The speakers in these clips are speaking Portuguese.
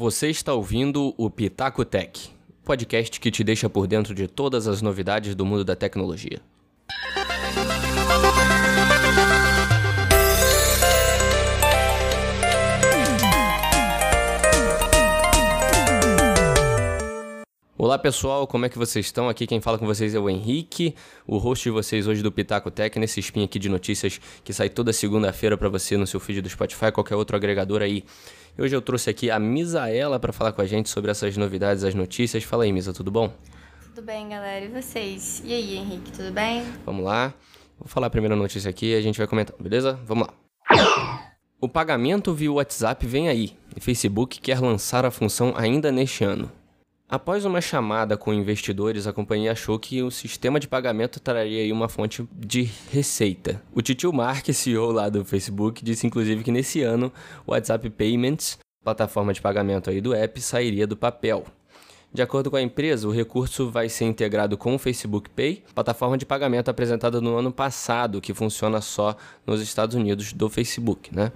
Você está ouvindo o Pitaco Tech, podcast que te deixa por dentro de todas as novidades do mundo da tecnologia. Olá pessoal, como é que vocês estão? Aqui quem fala com vocês é o Henrique, o host de vocês hoje do Pitaco Tech, nesse spin aqui de notícias que sai toda segunda-feira para você no seu feed do Spotify, qualquer outro agregador aí. Hoje eu trouxe aqui a Misaela para falar com a gente sobre essas novidades, as notícias. Fala aí, Misa, tudo bom? Tudo bem, galera. E vocês? E aí, Henrique, tudo bem? Vamos lá. Vou falar a primeira notícia aqui e a gente vai comentar, beleza? Vamos lá. O pagamento via WhatsApp vem aí. E Facebook quer lançar a função ainda neste ano. Após uma chamada com investidores, a companhia achou que o sistema de pagamento traria uma fonte de receita. O Titio Mark, CEO lá do Facebook, disse inclusive que nesse ano o WhatsApp Payments, plataforma de pagamento aí do app, sairia do papel. De acordo com a empresa, o recurso vai ser integrado com o Facebook Pay, plataforma de pagamento apresentada no ano passado, que funciona só nos Estados Unidos do Facebook, né?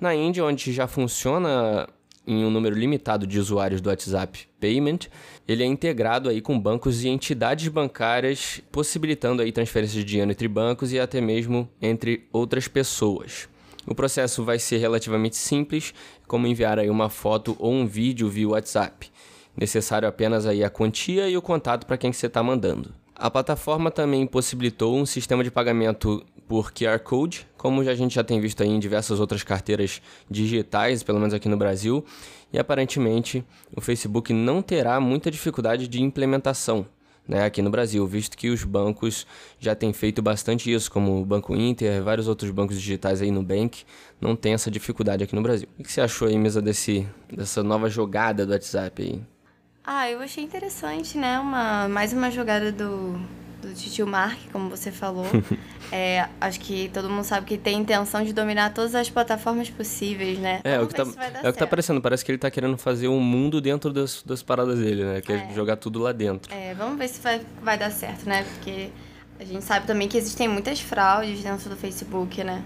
Na Índia, onde já funciona em um número limitado de usuários do WhatsApp Payment, ele é integrado aí com bancos e entidades bancárias, possibilitando aí transferências de dinheiro entre bancos e até mesmo entre outras pessoas. O processo vai ser relativamente simples, como enviar aí uma foto ou um vídeo via WhatsApp. Necessário apenas aí a quantia e o contato para quem você está mandando. A plataforma também possibilitou um sistema de pagamento por QR Code, como a gente já tem visto aí em diversas outras carteiras digitais, pelo menos aqui no Brasil, e aparentemente o Facebook não terá muita dificuldade de implementação né, aqui no Brasil, visto que os bancos já têm feito bastante isso, como o Banco Inter, vários outros bancos digitais aí no Bank, não tem essa dificuldade aqui no Brasil. O que você achou aí, mesa, desse, dessa nova jogada do WhatsApp aí? Ah, eu achei interessante, né? Uma, mais uma jogada do, do Titio Mark, como você falou. é, acho que todo mundo sabe que tem intenção de dominar todas as plataformas possíveis, né? É, o que, tá, é o que tá parecendo. Parece que ele tá querendo fazer um mundo dentro das, das paradas dele, né? Quer é. jogar tudo lá dentro. É, vamos ver se vai, vai dar certo, né? Porque a gente sabe também que existem muitas fraudes dentro do Facebook, né?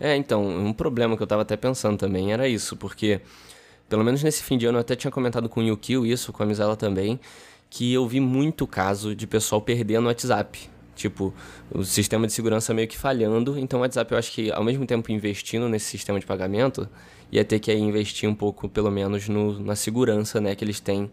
É, então, um problema que eu tava até pensando também era isso, porque... Pelo menos nesse fim de ano eu até tinha comentado com o Yukio isso, com a Misela também, que eu vi muito caso de pessoal perdendo o WhatsApp. Tipo, o sistema de segurança meio que falhando. Então, o WhatsApp, eu acho que, ao mesmo tempo, investindo nesse sistema de pagamento, ia ter que aí, investir um pouco, pelo menos, no, na segurança né, que eles têm.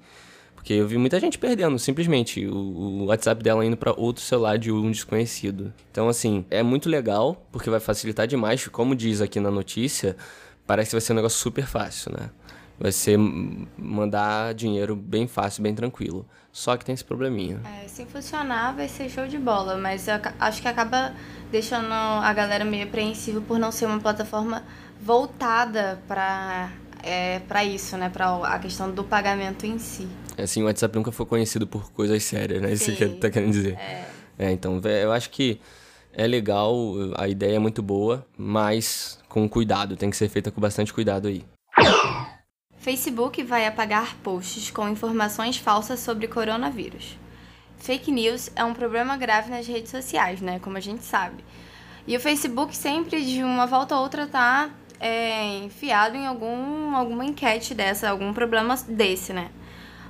Porque eu vi muita gente perdendo, simplesmente, o, o WhatsApp dela indo para outro celular de um desconhecido. Então, assim, é muito legal, porque vai facilitar demais. Como diz aqui na notícia, parece que vai ser um negócio super fácil, né? Vai ser mandar dinheiro bem fácil, bem tranquilo. Só que tem esse probleminha. É, se funcionar, vai ser show de bola, mas acho que acaba deixando a galera meio apreensiva por não ser uma plataforma voltada para é, para isso, né? Para a questão do pagamento em si. É assim, o WhatsApp nunca foi conhecido por coisas sérias, né? Sim, isso que tá querendo dizer. É. é, então, eu acho que é legal, a ideia é muito boa, mas com cuidado, tem que ser feita com bastante cuidado aí. Facebook vai apagar posts com informações falsas sobre coronavírus. Fake news é um problema grave nas redes sociais, né? Como a gente sabe. E o Facebook sempre, de uma volta a outra, tá é, enfiado em algum, alguma enquete dessa, algum problema desse, né?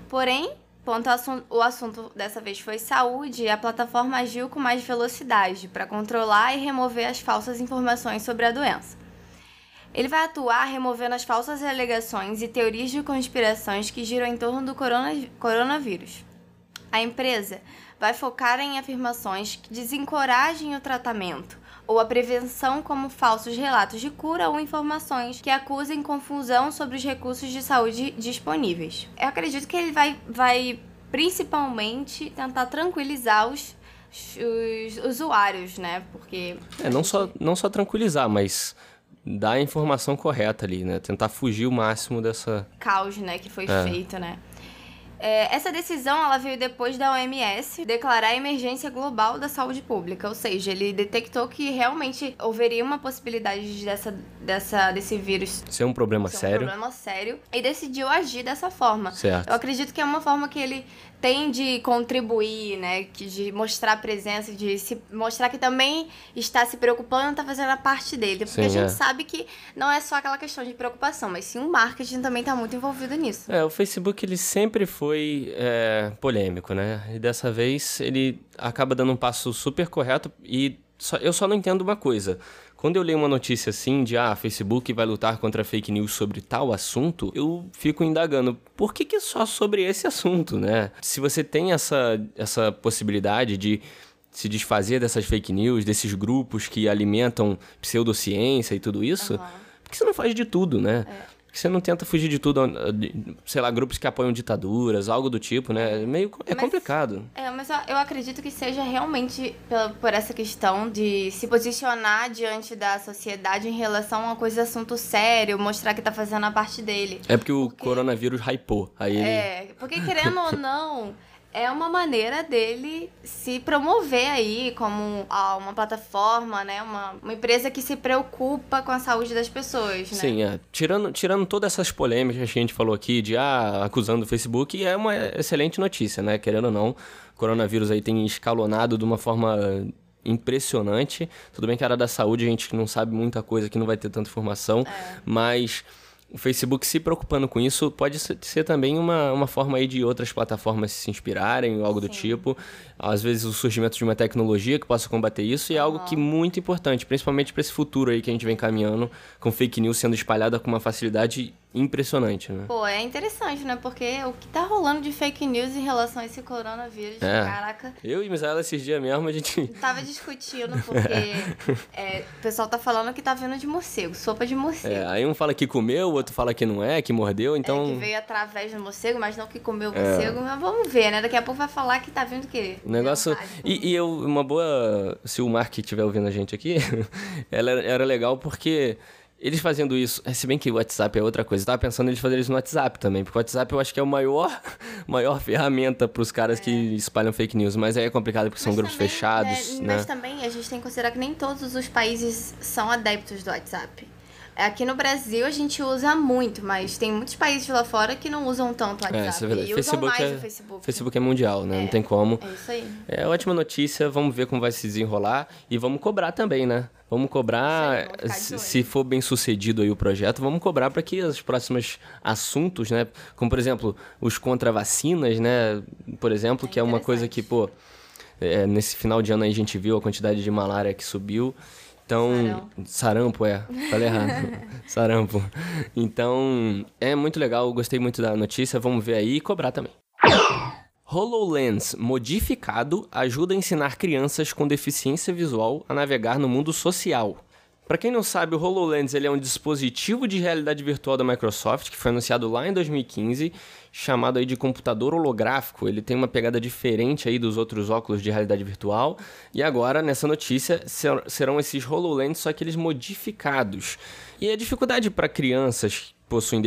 Porém, ponto o assunto dessa vez foi saúde a plataforma agiu com mais velocidade para controlar e remover as falsas informações sobre a doença. Ele vai atuar removendo as falsas alegações e teorias de conspirações que giram em torno do coronavírus. A empresa vai focar em afirmações que desencorajem o tratamento ou a prevenção, como falsos relatos de cura ou informações que acusem confusão sobre os recursos de saúde disponíveis. Eu acredito que ele vai, vai principalmente tentar tranquilizar os, os usuários, né? Porque. É, não, só, não só tranquilizar, mas dar a informação correta ali, né? Tentar fugir o máximo dessa. Caos, né? Que foi é. feito, né? É, essa decisão ela veio depois da OMS declarar a emergência global da saúde pública, ou seja, ele detectou que realmente haveria uma possibilidade dessa, dessa, desse vírus ser um problema ser sério. um problema sério e decidiu agir dessa forma. Certo. Eu acredito que é uma forma que ele tem de contribuir, né, de mostrar presença, de se mostrar que também está se preocupando, está fazendo a parte dele, porque Sim, a gente é. sabe que não é só aquela questão de preocupação, mas sim o marketing também está muito envolvido nisso. É, o Facebook ele sempre foi é, polêmico, né? E dessa vez ele acaba dando um passo super correto e só- eu só não entendo uma coisa. Quando eu leio uma notícia assim de ah, Facebook vai lutar contra fake news sobre tal assunto, eu fico indagando, por que, que só sobre esse assunto, né? Se você tem essa, essa possibilidade de se desfazer dessas fake news, desses grupos que alimentam pseudociência e tudo isso, Aham. por que você não faz de tudo, né? É. Que você não tenta fugir de tudo, de- sei lá, grupos que apoiam ditaduras, algo do tipo, né? É meio é Mas- complicado. É, mas eu, acredito que seja realmente por essa questão de se posicionar diante da sociedade em relação a uma coisa, assunto sério, mostrar que tá fazendo a parte dele. É porque o coronavírus hypou. Aí ele. É, porque querendo ou não, é uma maneira dele se promover aí como uma plataforma, né? Uma, uma empresa que se preocupa com a saúde das pessoas, né? Sim, é. Tirando, tirando todas essas polêmicas que a gente falou aqui de ah, acusando o Facebook, é uma excelente notícia, né? Querendo ou não, o coronavírus aí tem escalonado de uma forma impressionante. Tudo bem que a área da saúde a gente não sabe muita coisa, que não vai ter tanta informação, mas o Facebook se preocupando com isso pode ser, também uma, uma forma aí de outras plataformas se inspirarem, algo do tipo. Às vezes o surgimento de uma tecnologia que possa combater isso e é algo que muito importante, principalmente para esse futuro aí que a gente vem caminhando, com fake news sendo espalhada com uma facilidade impressionante, né? Pô, é interessante, né? Porque o que tá rolando de fake news em relação a esse coronavírus, É. caraca, Eu e Misaela esses dias mesmo a gente tava discutindo porque é, o pessoal tá falando que tá vindo de morcego, sopa de morcego. é, aí um fala que comeu, o outro fala que não é, que mordeu, então É, que veio através do morcego, mas não que comeu o morcego. Mas vamos ver, né? Daqui a pouco vai falar que tá vindo o quê? O negócio. E, e eu, uma boa. Se o Mark estiver ouvindo a gente aqui, ela era legal porque eles fazendo isso. é, Se bem que o WhatsApp é outra coisa. Eu tava pensando em eles fazerem isso no WhatsApp também. Porque o WhatsApp eu acho que é a maior, maior ferramenta pros caras que espalham fake news. Mas aí é complicado porque são Mas grupos também, fechados, né, né? Mas também a gente tem que considerar que nem todos os países são adeptos do WhatsApp. Aqui no Brasil a gente usa muito, mas tem muitos países lá fora que não usam tanto o WhatsApp. É, isso é verdade. E usam Facebook mais é, o Facebook. Facebook é mundial, né? Não tem como. É isso aí. É ótima notícia, vamos ver como vai se desenrolar e vamos cobrar também, né? Vamos cobrar, vamos de se, for bem sucedido aí o projeto, vamos cobrar para que os próximos assuntos, né? Como por exemplo, os contra vacinas, né? Por exemplo, que é uma coisa que, pô, é, nesse final de ano aí a gente viu a quantidade de malária que subiu. Então, sarampo, é, falei errado. sarampo. Então, é muito legal, gostei muito da notícia, vamos ver aí e cobrar também. HoloLens modificado ajuda a ensinar crianças com deficiência visual a navegar no mundo social. Para quem não sabe, o HoloLens ele é um dispositivo de realidade virtual da Microsoft que foi anunciado lá em 2015, chamado aí de computador holográfico. Ele tem uma pegada diferente aí dos outros óculos de realidade virtual. E agora, nessa notícia, ser- serão esses HoloLens, só que eles modificados. E a dificuldade para crianças que possuem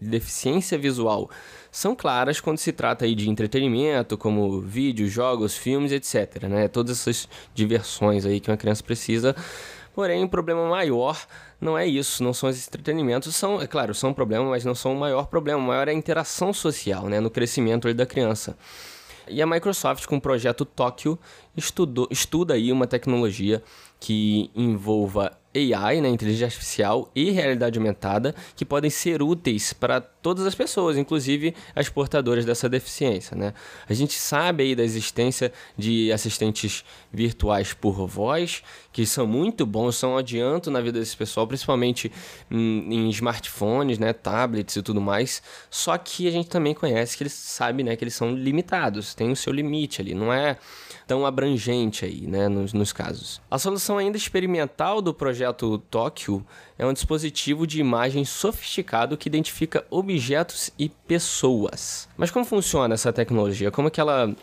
deficiência visual são claras quando se trata aí de entretenimento, como vídeos, jogos, filmes, etc. Né? Todas essas diversões aí que uma criança precisa. Porém, o problema maior não é isso, não são os entretenimentos, são, é claro, são um problema, mas não são o maior problema. O maior é a interação social, né, no crescimento da criança. E a Microsoft, com o projeto Tóquio, estudou, estuda aí uma tecnologia que envolva AI, né, inteligência artificial e realidade aumentada, que podem ser úteis para todas as pessoas, inclusive as portadoras dessa deficiência, né? A gente sabe aí da existência de assistentes virtuais por voz, que são muito bons, são um adianto na vida desse pessoal, principalmente em, smartphones, né, tablets e tudo mais. Só que a gente também conhece que eles sabe, né, que eles são limitados, tem o seu limite ali, não é tão abrangente aí, né, nos, nos casos. A solução ainda experimental do projeto Tóquio é um dispositivo de imagem sofisticado que identifica objetos e pessoas. Mas como funciona essa tecnologia? Como que ela,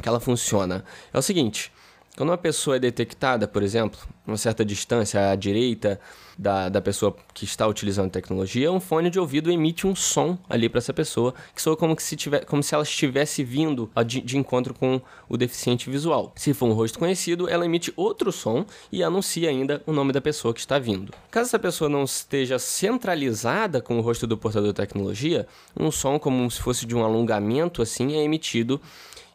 que ela funciona? É o seguinte, Quando uma pessoa é detectada, por exemplo, uma certa distância à direita da, da pessoa que está utilizando a tecnologia, um fone de ouvido emite um som ali para essa pessoa, que soa como, que se tiver, como se ela estivesse vindo de, de encontro com o deficiente visual. Se for um rosto conhecido, ela emite outro som e anuncia ainda o nome da pessoa que está vindo. Caso essa pessoa não esteja centralizada com o rosto do portador da tecnologia, um som como se fosse de um alongamento assim é emitido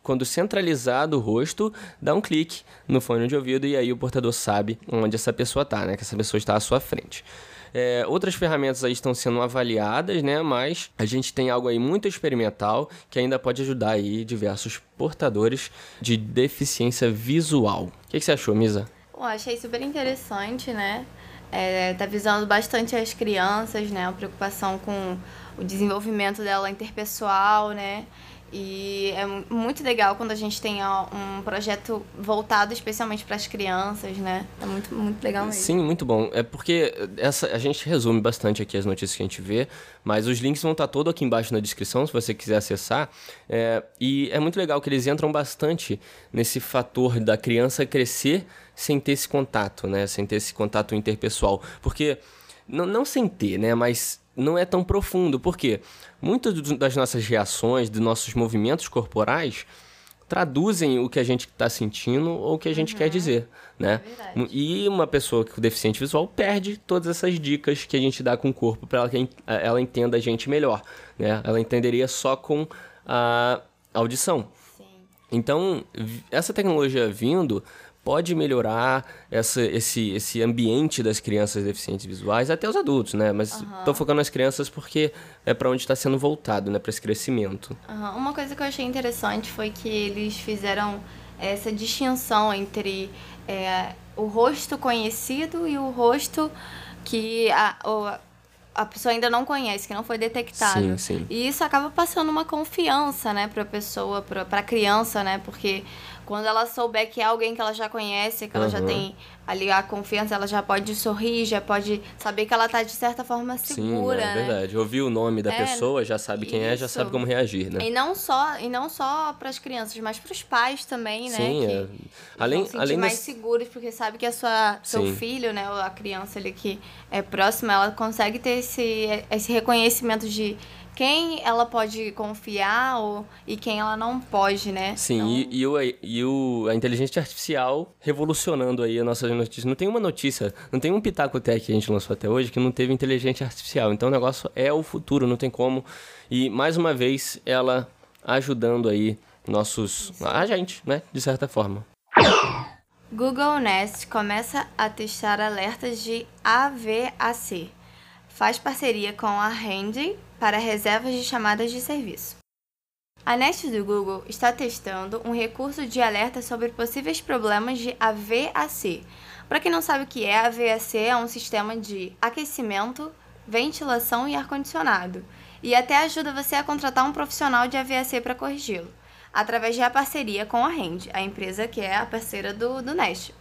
quando centralizado o rosto, dá um clique no fone de ouvido e aí o portador sabe onde essa pessoa está, né? Que essa pessoa está à sua frente. É, outras ferramentas aí estão sendo avaliadas, né? Mas a gente tem algo aí muito experimental que ainda pode ajudar aí diversos portadores de deficiência visual. O que, que você achou, Misa? Bom, achei super interessante, né? É, tá visando bastante as crianças, né? A preocupação com o desenvolvimento dela interpessoal, né? E é muito legal quando a gente tem um projeto voltado especialmente para as crianças, né? É muito, muito legal mesmo. Sim, muito bom. É porque essa, a gente resume bastante aqui as notícias que a gente vê, mas os links vão estar todo aqui embaixo na descrição, se você quiser acessar. É, e é muito legal que eles entram bastante nesse fator da criança crescer sem ter esse contato, né? Sem ter esse contato interpessoal. Porque, não, não sem ter, né? Mas não é tão profundo. Por quê? Muitas das nossas reações, dos nossos movimentos corporais, traduzem o que a gente está sentindo ou o que a gente uhum. quer dizer, né? É e uma pessoa com deficiente visual perde todas essas dicas que a gente dá com o corpo para ela que ela entenda a gente melhor, né? Ela entenderia só com a audição. Sim. Então, essa tecnologia vindo pode melhorar essa, esse, esse ambiente das crianças deficientes visuais, até os adultos, né? Mas estou uhum. focando nas crianças porque é para onde está sendo voltado, né? Para esse crescimento. Uhum. Uma coisa que eu achei interessante foi que eles fizeram essa distinção entre é, o rosto conhecido e o rosto que a, a pessoa ainda não conhece, que não foi detectado. Sim, sim. E isso acaba passando uma confiança, né, para a pessoa, para a criança, né, porque quando ela souber que é alguém que ela já conhece, que ela já tem ali a confiança, ela já pode sorrir, já pode saber que ela tá de certa forma segura, Sim, é né? verdade. Ouvir o nome da é, pessoa, já sabe quem isso. é, já sabe como reagir, né? E não só, e não só para as crianças, mas para os pais também, né? Sim, que é. além, vão além mais seguros porque sabe que a sua seu Sim. filho, né, ou a criança ali que é próxima, ela consegue ter esse esse reconhecimento de quem ela pode confiar ou, e quem ela não pode, né? Sim, então... e, e, o, e o, a inteligência artificial revolucionando aí a nossa notícia. Não tem uma notícia, não tem um Pitaco Tech que a gente lançou até hoje que não teve inteligência artificial. Então o negócio é o futuro, não tem como. E mais uma vez ela ajudando aí nossos. a gente, né? De certa forma. Google Nest começa a testar alertas de AVAC. Faz parceria com a Handy para reservas de chamadas de serviço. A Nest do Google está testando um recurso de alerta sobre possíveis problemas de AVAC. Para quem não sabe o que é, AVAC é um sistema de aquecimento, ventilação e ar-condicionado, e até ajuda você a contratar um profissional de AVAC para corrigi-lo, através de a parceria com a Rend, a empresa que é a parceira do, do Nest.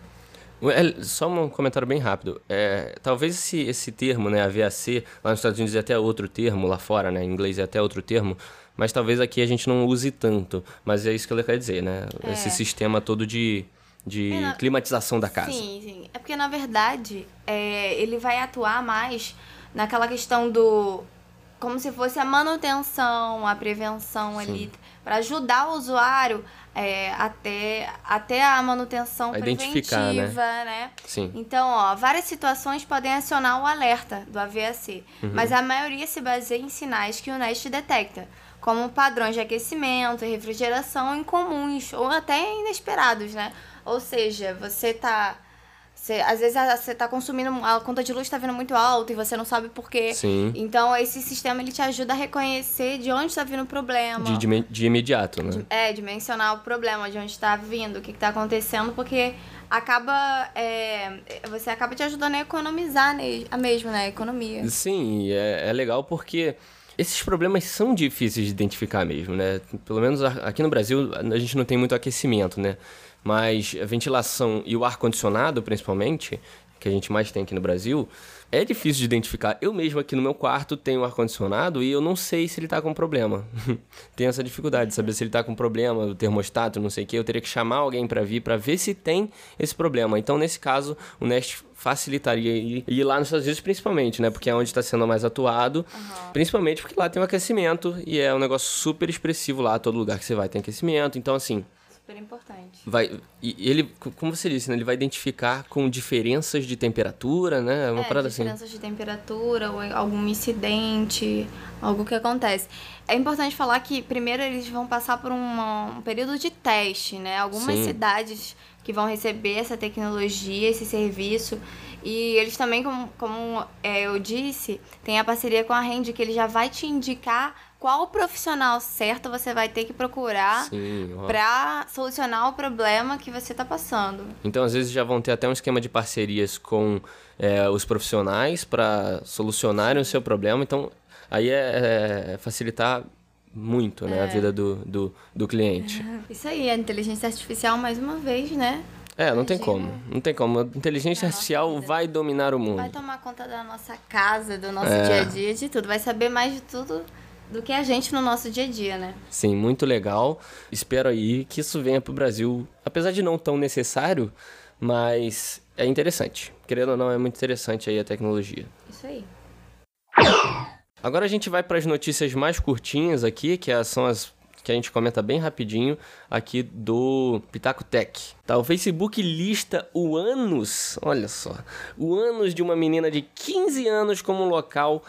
É, só um comentário bem rápido. É, talvez esse, esse termo, né, AVAC, lá nos Estados Unidos é até outro termo, lá fora, né, em inglês é até outro termo, mas talvez aqui a gente não use tanto. Mas é isso que ele quer dizer, né? É. Esse sistema todo de, de é, climatização da casa. Sim, sim. É porque, na verdade, é, ele vai atuar mais naquela questão do como se fosse a manutenção, a prevenção Sim. ali, para ajudar o usuário é, até, até a manutenção a preventiva, né? né? Sim. Então, ó, várias situações podem acionar o alerta do AVAC, uhum. mas a maioria se baseia em sinais que o Nest detecta, como padrões de aquecimento e refrigeração incomuns ou até inesperados, né? Ou seja, você tá você, às vezes você está consumindo, a conta de luz está vindo muito alta e você não sabe por quê. Sim. Então, esse sistema ele te ajuda a reconhecer de onde está vindo o problema. De, de, de imediato, né? De, é, de mencionar o problema, de onde está vindo, o que está acontecendo, porque acaba. É, você acaba te ajudando a economizar a mesmo, né? A economia. Sim, é, é legal porque. Esses problemas são difíceis de identificar mesmo, né? Pelo menos aqui no Brasil a gente não tem muito aquecimento, né? Mas a ventilação e o ar-condicionado, principalmente, que a gente mais tem aqui no Brasil, é difícil de identificar. Eu mesmo aqui no meu quarto tenho ar-condicionado e eu não sei se ele tá com problema. tenho essa dificuldade de saber se ele tá com problema, o termostato, não sei o que. Eu teria que chamar alguém para vir para ver se tem esse problema. Então, nesse caso, o Nest facilitaria ir, ir lá nos Estados Unidos principalmente, né? Porque é onde está sendo mais atuado. Uhum. Principalmente porque lá tem o um aquecimento e é um negócio super expressivo lá. Todo lugar que você vai tem aquecimento. Então, assim, super importante. Vai, e ele, como você disse, né, ele vai identificar com diferenças de temperatura, né? Uma é, parada assim. diferenças de temperatura, ou algum incidente, algo que acontece. É importante falar que primeiro eles vão passar por um período de teste, né? Algumas Sim. cidades que vão receber essa tecnologia, esse serviço. E eles também, como, como é, eu disse, tem a parceria com a Rende, que ele já vai te indicar qual profissional certo você vai ter que procurar para solucionar o problema que você está passando. Então, às vezes, já vão ter até um esquema de parcerias com é, os profissionais para solucionarem o seu problema. Então, aí é, é facilitar muito né, a é. vida do, do, do cliente. Isso aí, a inteligência artificial, mais uma vez, né? É, não tem como. Não tem como. A inteligência artificial vai dominar o mundo. Vai tomar conta da nossa casa, do nosso é. dia a dia, de tudo. Vai saber mais de tudo do que a gente no nosso dia a dia, né? Sim, muito legal. Espero aí que isso venha para o Brasil, apesar de não tão necessário, mas é interessante. Querendo ou não, é muito interessante aí a tecnologia. Isso aí. Agora a gente vai para as notícias mais curtinhas aqui, que são as que a gente comenta bem rapidinho aqui do Pitaco Tech. Tá, o Facebook lista o anos, olha só, o anos de uma menina de 15 anos como local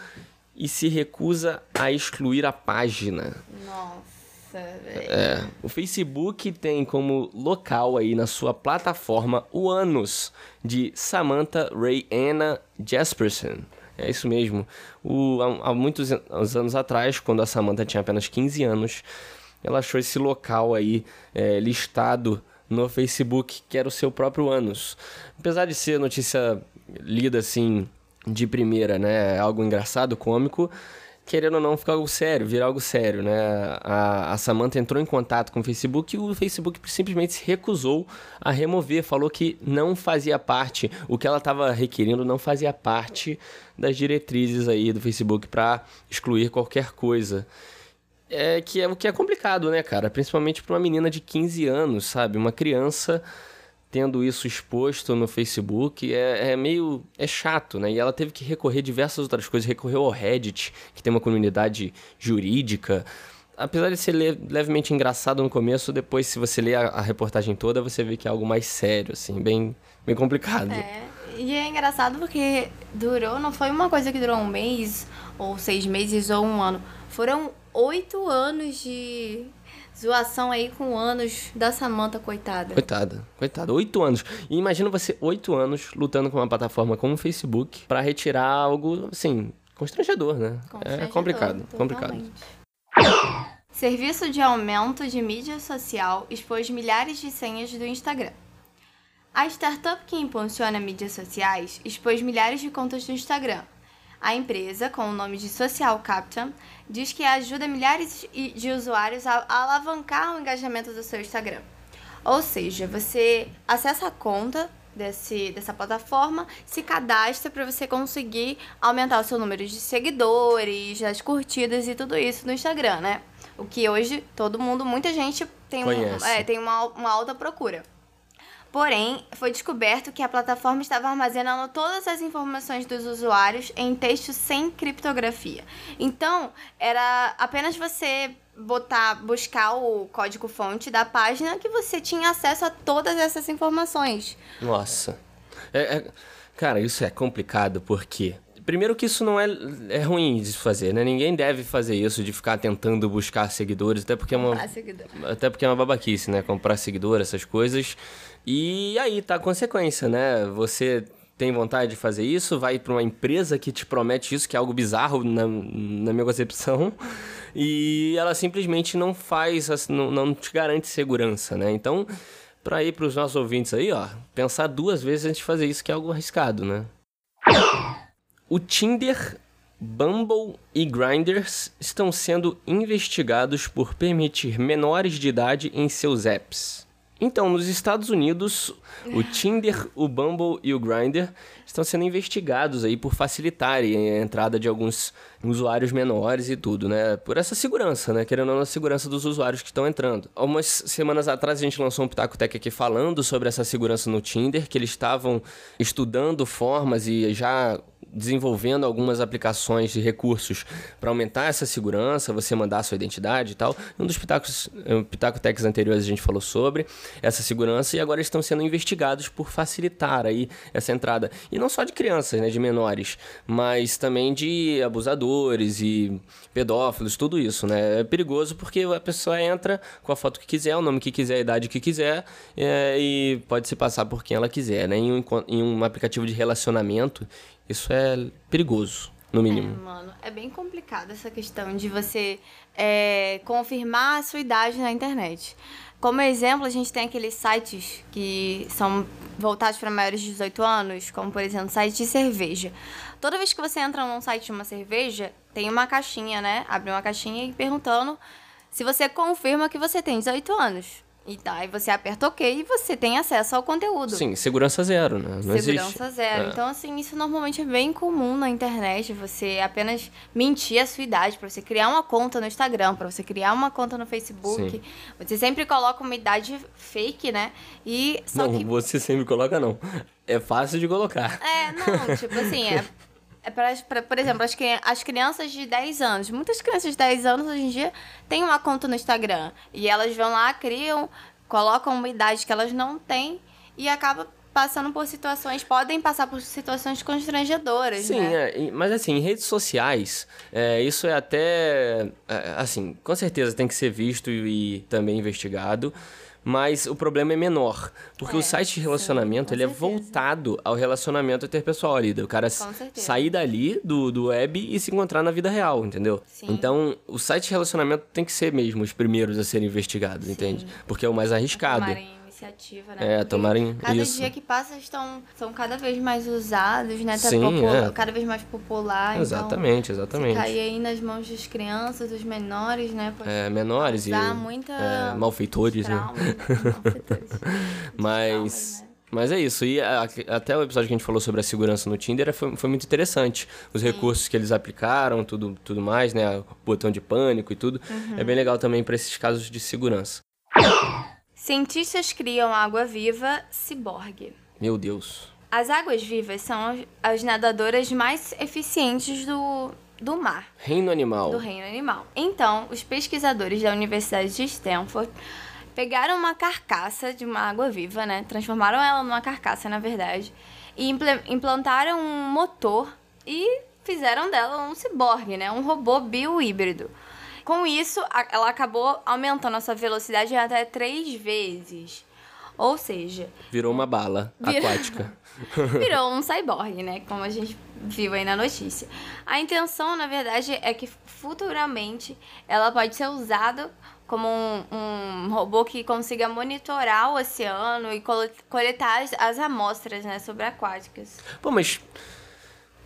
e se recusa a excluir a página. Nossa, velho. É, o Facebook tem como local aí na sua plataforma o Anos de Samantha Ray Anna Jasperson. É isso mesmo. O, há, há muitos anos atrás, quando a Samantha tinha apenas 15 anos, ela achou esse local aí é, listado no Facebook, que era o seu próprio Anos. Apesar de ser notícia lida assim de primeira, né? Algo engraçado, cômico, querendo ou não ficar algo sério, virar algo sério, né? A, a Samantha entrou em contato com o Facebook e o Facebook simplesmente se recusou a remover, falou que não fazia parte, o que ela estava requerendo não fazia parte das diretrizes aí do Facebook para excluir qualquer coisa. É que é o que é complicado, né, cara? Principalmente para uma menina de 15 anos, sabe? Uma criança tendo isso exposto no Facebook é, é, meio é chato, né? E ela teve que recorrer a diversas outras coisas, recorreu ao Reddit, que tem uma comunidade jurídica. Apesar de ser levemente engraçado no começo, depois se você ler a, a, reportagem toda, você vê que é algo mais sério, assim, bem, bem complicado. É, e é engraçado porque durou, não foi uma coisa que durou um mês, ou seis meses, ou um ano. Foram oito anos de Zoação aí com anos da Samanta, coitada. Coitada, coitada. Oito anos. E imagina você, oito anos, lutando com uma plataforma como o Facebook para retirar algo, assim, constrangedor, né? Constrangedor, é complicado, totalmente. complicado. Serviço de aumento de mídia social expôs milhares de senhas do Instagram. A startup que impulsiona mídias sociais expôs milhares de contas do Instagram, a empresa, com o nome de Social Capital, diz que ajuda milhares de usuários a alavancar o engajamento do seu Instagram. Ou seja, você acessa a conta desse, dessa plataforma, se cadastra para você conseguir aumentar o seu número de seguidores, as curtidas e tudo isso no Instagram, né? O que hoje todo mundo, muita gente tem, um, é, tem uma, uma alta procura. Porém, foi descoberto que a plataforma estava armazenando todas as informações dos usuários em texto sem criptografia. Então, era apenas você botar, buscar o código-fonte da página que você tinha acesso a todas essas informações. Nossa. É, é, cara, isso é complicado porque Primeiro que isso não é, é ruim de fazer, né? Ninguém deve fazer isso de ficar tentando buscar seguidores, até porque é uma até porque é uma babaquice, né? Comprar seguidores, essas coisas. E aí tá a consequência, né? Você tem vontade de fazer isso, vai para uma empresa que te promete isso, que é algo bizarro na, na minha concepção, e ela simplesmente não faz, não, não te garante segurança, né? Então, para ir para os nossos ouvintes aí, ó, pensar duas vezes antes de fazer isso, que é algo arriscado, né? O Tinder, Bumble e Grinders estão sendo investigados por permitir menores de idade em seus apps. Então, nos Estados Unidos, o Tinder, o Bumble e o Grindr estão sendo investigados aí por facilitarem a entrada de alguns usuários menores e tudo, né? Por essa segurança, né? Querendo ou não, a segurança dos usuários que estão entrando. Algumas semanas atrás a gente lançou um Pitaco Tech aqui falando sobre essa segurança no Tinder, que eles estavam estudando formas e já desenvolvendo algumas aplicações de recursos para aumentar essa segurança, você mandar sua identidade e tal. Um dos pitacos, um Pitaco Techs anteriores a gente falou sobre essa segurança e agora estão sendo investigados por facilitar aí essa entrada. E não só de crianças, né, de menores, mas também de abusadores e pedófilos, tudo isso, né? É perigoso porque a pessoa entra com a foto que quiser, o nome que quiser, a idade que quiser é, e pode se passar por quem ela quiser, né? Em um, em um aplicativo de relacionamento isso é perigoso, no mínimo. É, mano, é bem complicado essa questão de você é, confirmar a sua idade na internet. Como exemplo, a gente tem aqueles sites que são voltados para maiores de 18 anos, como por exemplo, site de cerveja. Toda vez que você entra num site de uma cerveja, tem uma caixinha, né? Abre uma caixinha e perguntando se você confirma que você tem 18 anos. E tá, e você aperta OK e você tem acesso ao conteúdo. Sim, segurança zero, né? Não segurança existe. zero. É. Então, assim, isso normalmente é bem comum na internet. Você apenas mentir a sua idade para você criar uma conta no Instagram, para você criar uma conta no Facebook. Sim. Você sempre coloca uma idade fake, né? E só não, que... você sempre coloca, não. É fácil de colocar. É, não, tipo assim, é pra, pra, por exemplo, as, as crianças de 10 anos. Muitas crianças de 10 anos hoje em dia têm uma conta no Instagram. E elas vão lá, criam, colocam uma idade que elas não têm e acaba passando por situações, podem passar por situações constrangedoras, Sim, né? é, mas assim, em redes sociais, é, isso é até, é, assim, com certeza tem que ser visto e, e também investigado mas o problema é menor. Porque é, o site de relacionamento, sim, ele é certeza. é voltado ao relacionamento interpessoal ali. O cara sair dali do, do web e se encontrar na vida real, entendeu? Sim. Então, o site de relacionamento tem que ser mesmo os primeiros a serem investigados, sim. entende? Porque é o mais arriscado iniciativa, né? É, tomarem cada isso. dia que passa estão são cada vez mais usados, né? Tá Sim, popular, é. cada vez mais popular. Exatamente, então, exatamente. Cair aí nas mãos das crianças, dos menores, né? Pode é, menores e muita é, malfeitores, trauma, né? malfeitores. Mas traumas, né? Mas é isso. E a, até o episódio que a gente falou sobre a segurança no Tinder foi, foi muito interessante. Os Sim. recursos que eles aplicaram, tudo, tudo mais, né? O botão de pânico e tudo. Uhum. É bem legal também para esses casos de segurança. Cientistas criam água viva ciborgue. Meu Deus. As águas vivas são as nadadoras mais eficientes do, do mar. Reino animal. Do reino animal. Então, os pesquisadores da Universidade de Stanford pegaram uma carcaça de uma água viva, né? Transformaram ela numa carcaça, na verdade, e implantaram um motor e fizeram dela um ciborgue, né? Um robô biohíbrido. Com isso, ela acabou aumentando a sua velocidade até três vezes. Ou seja. Virou uma bala aquática. virou um cyborg, né? Como a gente viu aí na notícia. A intenção, na verdade, é que futuramente ela pode ser usada como um, um, robô que consiga monitorar o oceano e coletar as, as amostras, né, sobre aquáticas. Pô, mas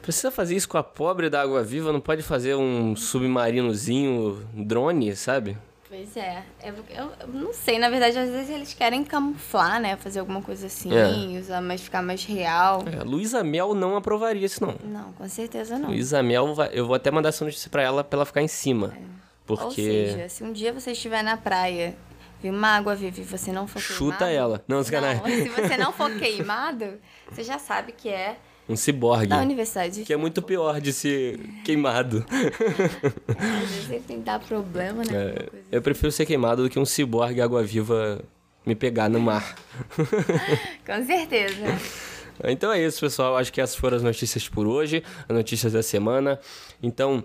Precisa fazer isso com a pobre da água viva, não pode fazer um submarinozinho drone, sabe? Pois é. Eu, eu, eu, não sei, na verdade, às vezes eles querem camuflar, né? Fazer alguma coisa assim, é. usar mais, ficar mais real. É, Luísa Mel não aprovaria isso, não. Não, com certeza não. Luísa Mel, eu vou até mandar essa notícia pra ela, pra ela ficar em cima. É. Porque... Ou seja, se um dia você estiver na praia viu uma água viva e você não for Chuta queimado... ela. Não, não, se você não for queimado, você já sabe que é um ciborgue. Da universidade. Que é muito pior de ser queimado. Às vezes tem que dar problema, né? É, eu assim. prefiro ser queimado do que um ciborgue água-viva me pegar no mar. Com certeza. Então é isso, pessoal. Acho que essas foram as notícias por hoje, as notícias da semana. Então,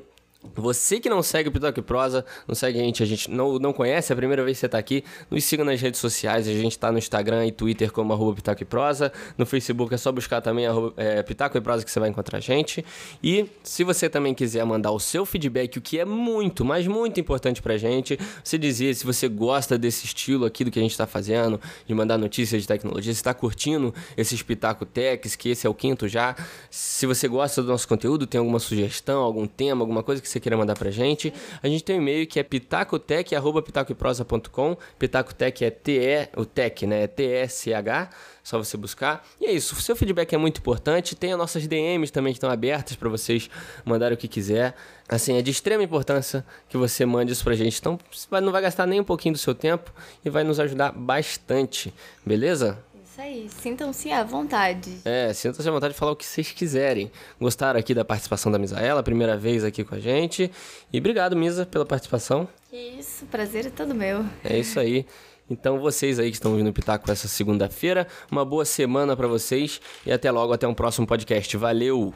você que não segue o Pitoque Prosa, não segue a gente, a gente não, não conhece, é a primeira vez que você está aqui, nos siga nas redes sociais, a gente está no Instagram e Twitter como arroba Pitaco e Prosa, no Facebook é só buscar também arroba, é, Pitaco e Prosa que você vai encontrar a gente. E se você também quiser mandar o seu feedback, o que é muito, mas muito importante pra gente, você dizer se você gosta desse estilo aqui do que a gente está fazendo, de mandar notícias de tecnologia, se está curtindo esses Pitaco Techs, que esse é o quinto já, se você gosta do nosso conteúdo, tem alguma sugestão, algum tema, alguma coisa que você você queira mandar pra gente. A gente tem um e-mail que é pitacotec@pitacoprosa.com. Pitacotec é T E, o tech, né? É T S C H só você buscar. E é isso, o seu feedback é muito importante. Tem as nossas DMs também que estão abertas para vocês mandarem o que quiser. Assim, é de extrema importância que você mande isso pra gente. Então, não vai gastar nem um pouquinho do seu tempo e vai nos ajudar bastante, beleza? Isso aí, sintam-se à vontade. É, sintam-se à vontade de falar o que vocês quiserem. Gostaram aqui da participação da Misaela, primeira vez aqui com a gente. E obrigado, Misa, pela participação. Que isso, prazer é todo meu. É isso aí. Então, vocês aí que estão vindo Pitaco essa segunda-feira, uma boa semana para vocês e até logo, até um próximo podcast. Valeu!